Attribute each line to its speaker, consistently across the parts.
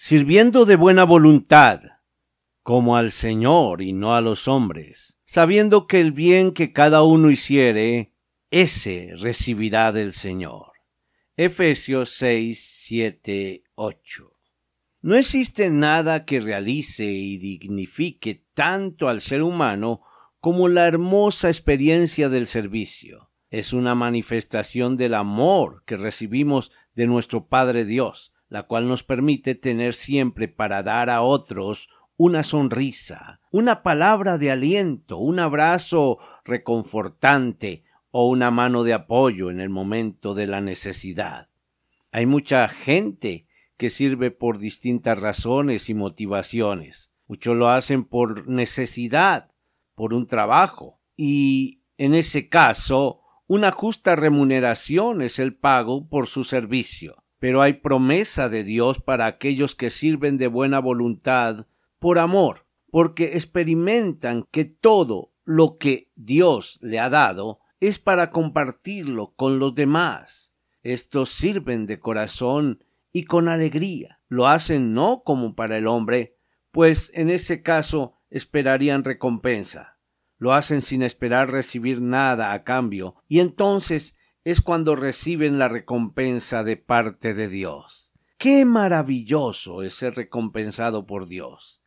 Speaker 1: sirviendo de buena voluntad, como al Señor y no a los hombres, sabiendo que el bien que cada uno hiciere, ese recibirá del Señor. Efesios 6, 7, 8. No existe nada que realice y dignifique tanto al ser humano como la hermosa experiencia del servicio. Es una manifestación del amor que recibimos de nuestro Padre Dios, la cual nos permite tener siempre para dar a otros una sonrisa, una palabra de aliento, un abrazo reconfortante o una mano de apoyo en el momento de la necesidad. Hay mucha gente que sirve por distintas razones y motivaciones. Muchos lo hacen por necesidad, por un trabajo, y en ese caso una justa remuneración es el pago por su servicio pero hay promesa de Dios para aquellos que sirven de buena voluntad por amor, porque experimentan que todo lo que Dios le ha dado es para compartirlo con los demás. Estos sirven de corazón y con alegría. Lo hacen no como para el hombre, pues en ese caso esperarían recompensa. Lo hacen sin esperar recibir nada a cambio, y entonces es cuando reciben la recompensa de parte de Dios. Qué maravilloso es ser recompensado por Dios.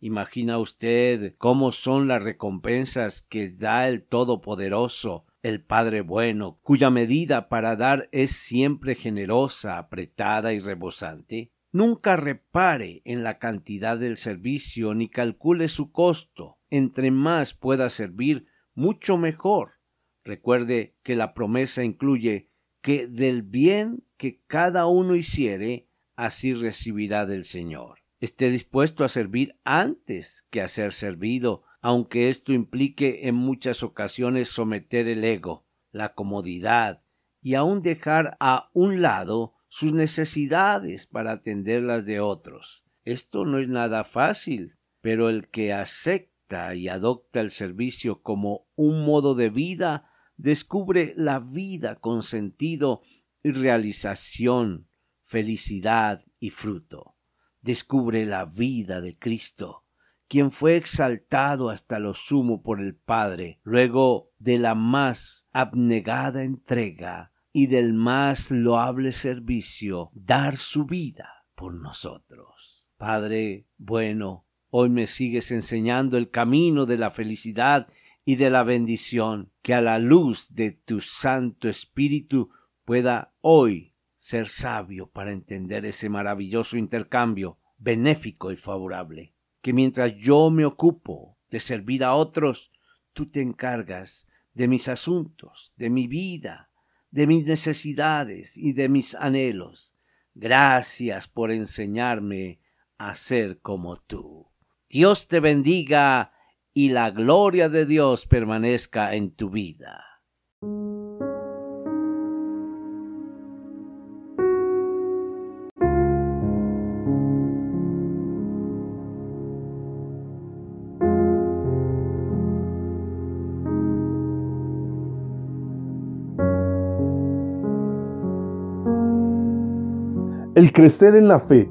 Speaker 1: ¿Imagina usted cómo son las recompensas que da el Todopoderoso, el Padre bueno, cuya medida para dar es siempre generosa, apretada y rebosante? Nunca repare en la cantidad del servicio ni calcule su costo. Entre más pueda servir, mucho mejor. Recuerde que la promesa incluye que del bien que cada uno hiciere, así recibirá del Señor. Esté dispuesto a servir antes que a ser servido, aunque esto implique en muchas ocasiones someter el ego, la comodidad y aun dejar a un lado sus necesidades para atender las de otros. Esto no es nada fácil, pero el que acepta y adopta el servicio como un modo de vida descubre la vida con sentido y realización, felicidad y fruto. Descubre la vida de Cristo, quien fue exaltado hasta lo sumo por el Padre, luego de la más abnegada entrega y del más loable servicio, dar su vida por nosotros. Padre bueno, hoy me sigues enseñando el camino de la felicidad y de la bendición, que a la luz de tu Santo Espíritu pueda hoy ser sabio para entender ese maravilloso intercambio benéfico y favorable, que mientras yo me ocupo de servir a otros, tú te encargas de mis asuntos, de mi vida, de mis necesidades y de mis anhelos. Gracias por enseñarme a ser como tú. Dios te bendiga y la gloria de Dios permanezca en tu vida.
Speaker 2: El crecer en la fe